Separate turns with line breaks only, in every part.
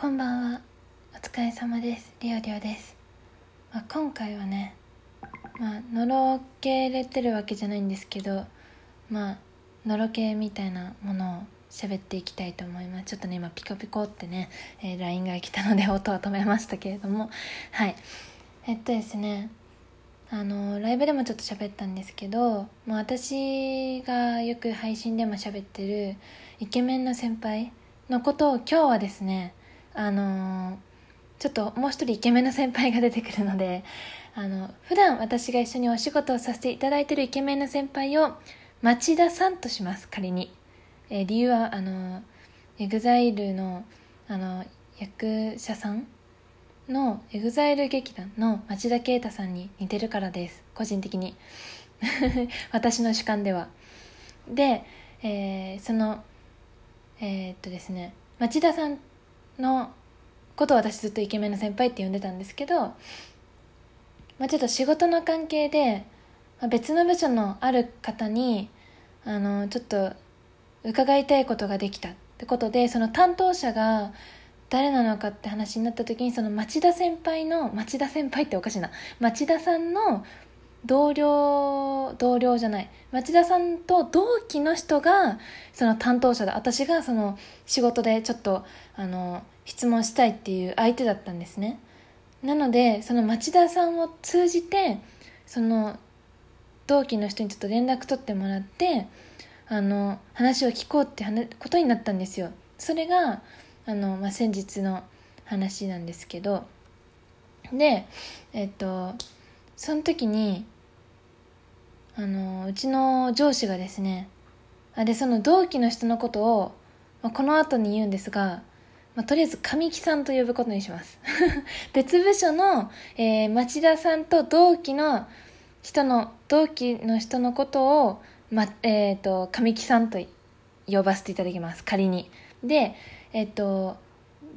こんばんは。お疲れ様です。りおりおです、まあ、今回はねまあのろけれてるわけじゃないんですけどまあのろけみたいなものを喋っていきたいと思います。ちょっとね今ピコピコってね、えー、LINE が来たので 音を止めましたけれども。はい。えっとですねあのライブでもちょっと喋ったんですけど、まあ、私がよく配信でも喋ってるイケメンの先輩のことを今日はですねあのちょっともう一人イケメンの先輩が出てくるのであの普段私が一緒にお仕事をさせていただいてるイケメンの先輩を町田さんとします仮に、えー、理由はあの EXILE のあの役者さんの EXILE 劇団の町田啓太さんに似てるからです。個人的に。私の主観では。で、えー、そのえー、っとですね町田さんのことを私ずっとイケメンの先輩って呼んでたんですけど、まあ、ちょっと仕事の関係で、まあ、別の部署のある方にあのちょっと伺いたいことができたってことでその担当者が誰なのかって話になった時にその町田先輩の町田先輩っておかしいな町田さんの同僚同僚じゃない。町田さんと同期の人がその担当者で私がその仕事でちょっとあの質問したいっていう相手だったんですね。なのでその町田さんを通じてその同期の人にちょっと連絡取ってもらってあの話を聞こうってことになったんですよ。それがあの、まあ、先日の話なんですけど。でえっとその時にあのうちの上司がですねあでその同期の人のことを、まあ、この後に言うんですが、まあ、とりあえず神木さんと呼ぶことにします。別部署の、えー、町田さんと同期の人の同期の人のことを、まえーと、神木さんと呼ばせていただきます。仮に。でえっ、ー、と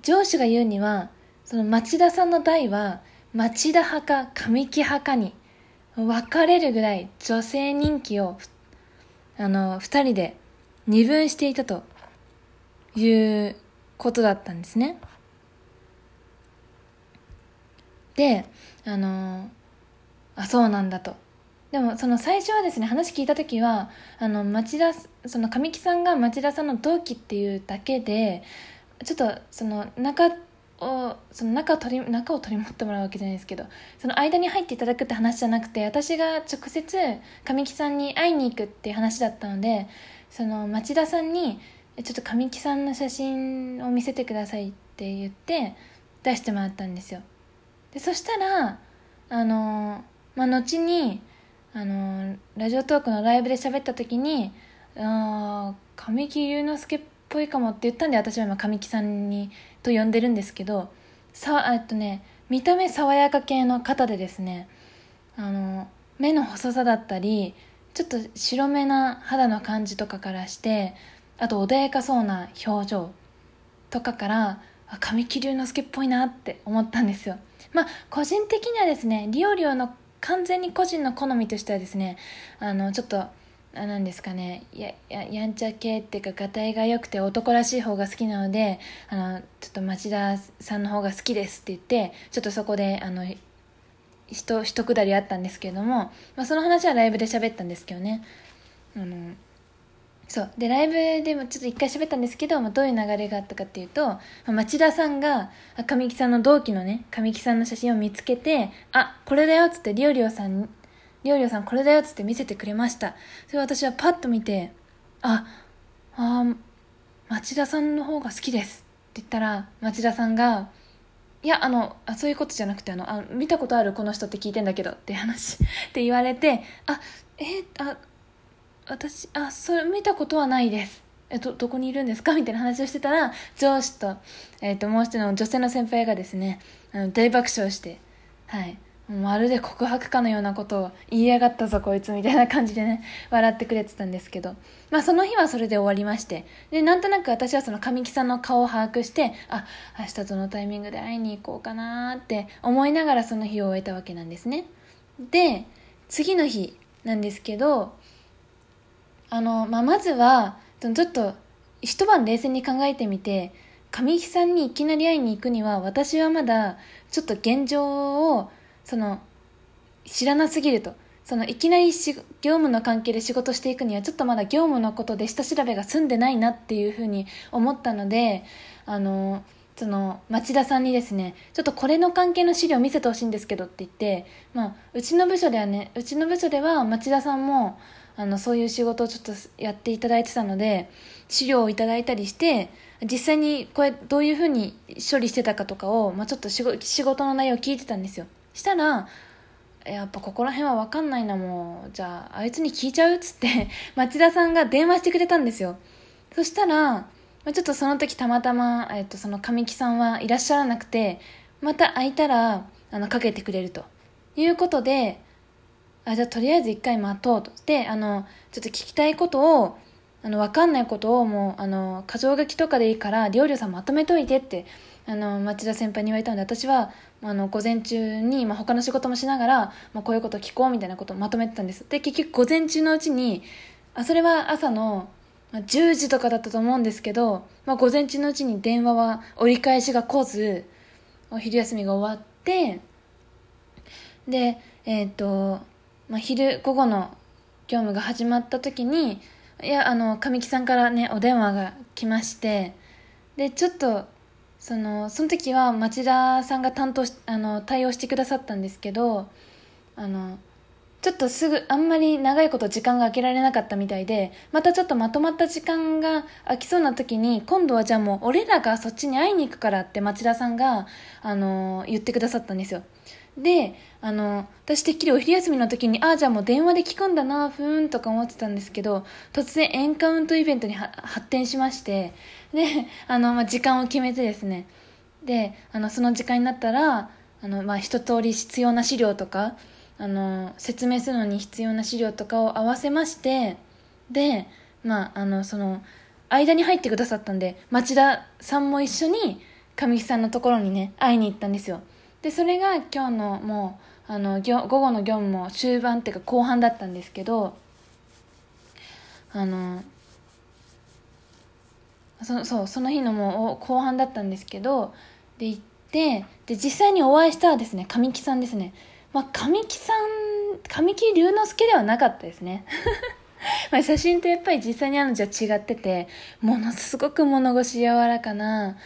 上司が言うにはその町田さんの代は町田派か神木派かに分かれるぐらい女性人気をあの二人で二分していたということだったんですね。であのあそうなんだと。でもその最初はですね話聞いた時はあの町田その神木さんが町田さんの同期っていうだけでちょっとその仲をその中を取り中を取り持ってもらうわけじゃないですけどその間に入っていただくって話じゃなくて私が直接神木さんに会いに行くっていう話だったのでその町田さんに「ちょっと神木さんの写真を見せてください」って言って出してもらったんですよ。でそしたらあの、まあ、後にあのラジオトークのライブで喋った時に「あ神木隆之介っぽいかも」って言ったんで私は今神木さんにと呼んでるんですけどさえっとね見た目爽やか系の方でですねあの目の細さだったりちょっと白目な肌の感じとかからしてあと穏やかそうな表情とかから神木隆之介っぽいなって思ったんですよ。まあ個人的にはですねリオリオの完全に個人の好みとしてはですねあのちょっとなんですかね。やややんちゃ系っていうかがたいが良くて男らしい方が好きなのであのちょっと町田さんの方が好きですって言ってちょっとそこであのひと一くだりあったんですけれども、まあ、その話はライブで喋ったんですけどね。あのそう。でライブでもちょっと一回喋ったんですけど、まあ、どういう流れがあったかっていうと、町田さんが神木さんの同期のね神木さんの写真を見つけて「あこれだよ」っつってリオリオさんりょうりょうさんいおりさんこれだよっつって見せてくれました。それ私はパッと見て、あ、あ町田さんの方が好きですって言ったら、町田さんが、いや、あの、あそういうことじゃなくて、あの、あ見たことあるこの人って聞いてんだけどって話 って言われて、あ、えあ、私、あ、それ見たことはないです。え、ど、どこにいるんですか？みたいな話をしてたら、上司と、えっ、ー、と、もう一人の女性の先輩がですね、あの、大爆笑して、はい。まるで告白かのようなことを言いやがったぞこいつみたいな感じでね 笑ってくれてたんですけど。まあその日はそれで終わりまして。でなんとなく私はその神木さんの顔を把握してあ明日どのタイミングで会いに行こうかなって思いながらその日を終えたわけなんですね。で次の日なんですけどあの、まあ、まずはちょっと一晩冷静に考えてみて神木さんにいきなり会いに行くには私はまだちょっと現状をその知らなすぎると。そのいきなりし業務の関係で仕事していくにはちょっとまだ業務のことで下調べが済んでないなっていうふうに思ったのであのその町田さんにですねちょっとこれの関係の資料を見せてほしいんですけどって言って、まあ、うちの部署ではねうちの部署では町田さんもあのそういう仕事をちょっとやっていただいてたので資料をいただいたりして実際にこれどういうふうに処理してたかとかを、まあ、ちょっと仕事の内容を聞いてたんですよ。したらやっぱここら辺は分かんないなもう。じゃああいつに聞いちゃう？っつって 町田さんが電話してくれたんですよ。そしたらちょっとその時たまたま、えっと、その神木さんはいらっしゃらなくてまた空いたらあのかけてくれると。いうことであじゃあとりあえず一回待とうと。であのちょっと聞きたいことをあの分かんないことをもうあの箇条書きとかでいいから料理さんまとめといてってあの町田先輩に言われたので私はあの午前中に、まあ、他の仕事もしながら、まあ、こういうこと聞こうみたいなことをまとめてたんです。で結局午前中のうちにあそれは朝のまあ、10時とかだったと思うんですけど、まあ、午前中のうちに電話は折り返しが来ずお昼休みが終わってでえっ、ー、と、まあ、昼午後の業務が始まった時にいやあの神木さんからねお電話が来ましてでちょっとそのその時は町田さんが担当しあの対応してくださったんですけどあのちょっとすぐあんまり長いこと時間が空けられなかったみたいでまたちょっとまとまった時間が空きそうな時に今度はじゃあもう俺らがそっちに会いに行くからって町田さんが、あの言ってくださったんですよ。であの私てっきりお昼休みの時にああじゃあもう電話で聞くんだなふーんとか思ってたんですけど突然エンカウントイベントに発展しましてであの、まあ、時間を決めてですね。であのその時間になったらあの、まあ、一通り必要な資料とかあの説明するのに必要な資料とかを合わせましてでまああのその間に入ってくださったんで町田さんも一緒に神木さんのところにね会いに行ったんですよ。でそれが今日のもうあの午後の業務も終盤っていうか後半だったんですけどあのそそうその日のもう後半だったんですけどで行ってで実際にお会いしたらですね神木さんですねまあ、神木さん、神木隆之介ではなかったですね。まあ写真とやっぱり実際にあるのじゃ違ってて、ものすごく物腰柔らかな、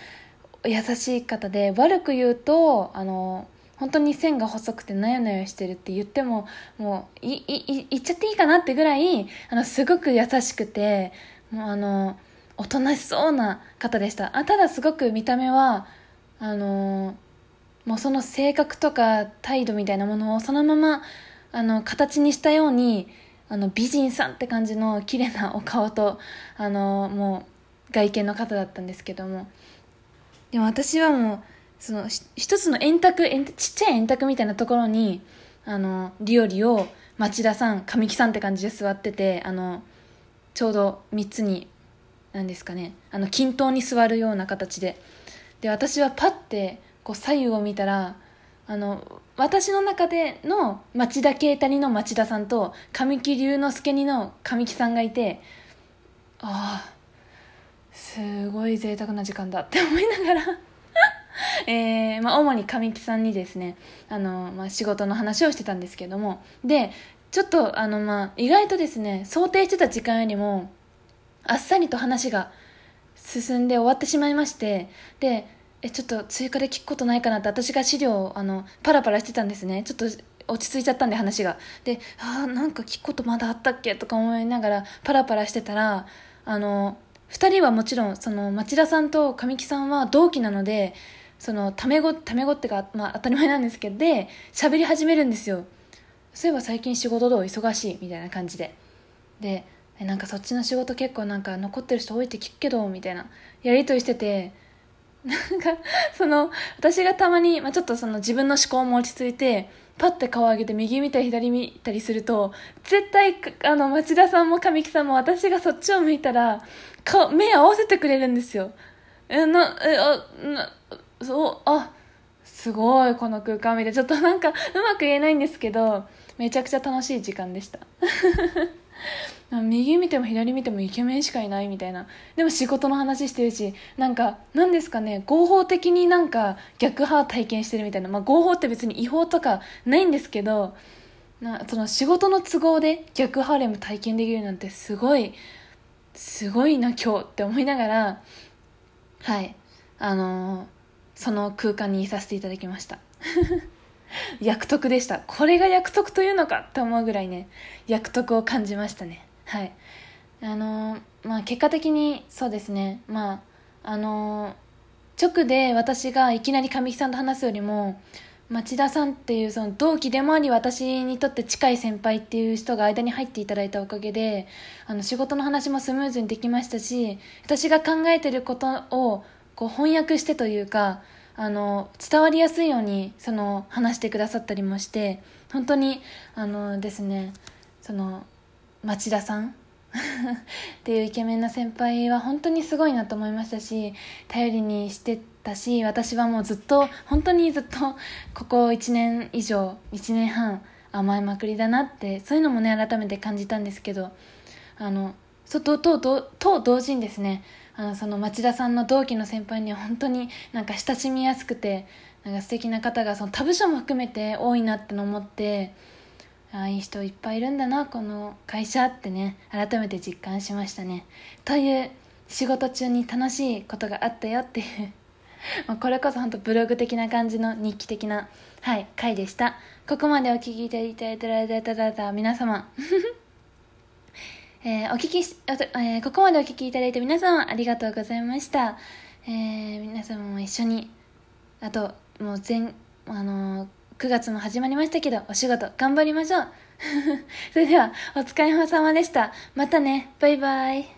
優しい方で、悪く言うと、あの、本当に線が細くてなよなよしてるって言っても、もう、い、い、言っちゃっていいかなってぐらい、あの、すごく優しくて、もうあの、おとなしそうな方でした。あ、ただすごく見た目は、あのもうその性格とか態度みたいなものをそのままあの形にしたようにあの美人さんって感じの綺麗なお顔とあのもう外見の方だったんですけどもでも私はもうその一つの円卓ちっちゃい円卓みたいなところにあのリオリを町田さん神木さんって感じで座っててあのちょうど3つに何ですかねあの均等に座るような形で。で私はパッてこう左右を見たらあの私の中での町田慶谷の町田さんと神木隆之介にの神木さんがいてああすごい贅沢な時間だって思いながら。えーまあ、主に神木さんにですねあの、まあ、仕事の話をしてたんですけども。でちょっとあの、まあ、意外とですね想定してた時間よりもあっさりと話が進んで終わってしまいまして。でえちょっと追加で聞くことないかなって私が資料をあのパラパラしてたんですね。ちょっと落ち着いちゃったんで話が。でああんか聞くことまだあったっけ？とか思いながらパラパラしてたらあの2人はもちろんその町田さんと神木さんは同期なのでそのタメ語タメ語ってか、まあ、当たり前なんですけどで喋り始めるんですよ。そういえば最近仕事どう？忙しい？みたいな感じで。でなんかそっちの仕事結構なんか残ってる人多いって聞くけどみたいな。やりとりしててなんか、その、私がたまに、まあ、ちょっとその自分の思考も落ち着いて、パッて顔上げて右見たり左見たりすると、絶対、あの、町田さんも神木さんも私がそっちを向いたら、顔、目合わせてくれるんですよ。え、な、え、あ、な、そう、あ、すごい、この空間見て、ちょっとなんか、うまく言えないんですけど、めちゃくちゃ楽しい時間でした。右見ても左見てもイケメンしかいないみたいな。でも仕事の話してるしなんか何ですかね合法的になんか逆派体験してるみたいな、まあ、合法って別に違法とかないんですけどなその仕事の都合で逆ハーレム体験できるなんてすごいすごいな今日って思いながらはい。あのー、その空間にいさせていただきました。役得でした。これが役得というのかって思うぐらいね役得を感じましたね。はい。あのー、まあ結果的にそうですね。まああのー、直で私がいきなり神木さんと話すよりも町田さんっていうその同期でもあり私にとって近い先輩っていう人が間に入っていただいたおかげであの仕事の話もスムーズにできましたし私が考えてることをこう翻訳してというかあの伝わりやすいようにその話してくださったりもして本当にあのですねその町田さん っていうイケメンな先輩は本当にすごいなと思いましたし頼りにしてたし私はもうずっと本当にずっとここ1年以上1年半甘えまくりだなってそういうのもね改めて感じたんですけどあのそとととと同時にですねあのその町田さんの同期の先輩には本当になんか親しみやすくてなんか素敵な方がその他部署も含めて多いなって思ってああいい人いっぱいいるんだなこの会社ってね改めて実感しましたね。という仕事中に楽しいことがあったよっていう まこれこそ本当ブログ的な感じの日記的なはい回でした。ここまでお聞きいただいただいた皆様。えー、お聞きし、えー、ここまでお聞きいただいて皆様ありがとうございました。えー、皆様も一緒に、あと、もう全、あの、9月も始まりましたけど、お仕事頑張りましょう。それでは、お疲れ様でした。またね。バイバイ。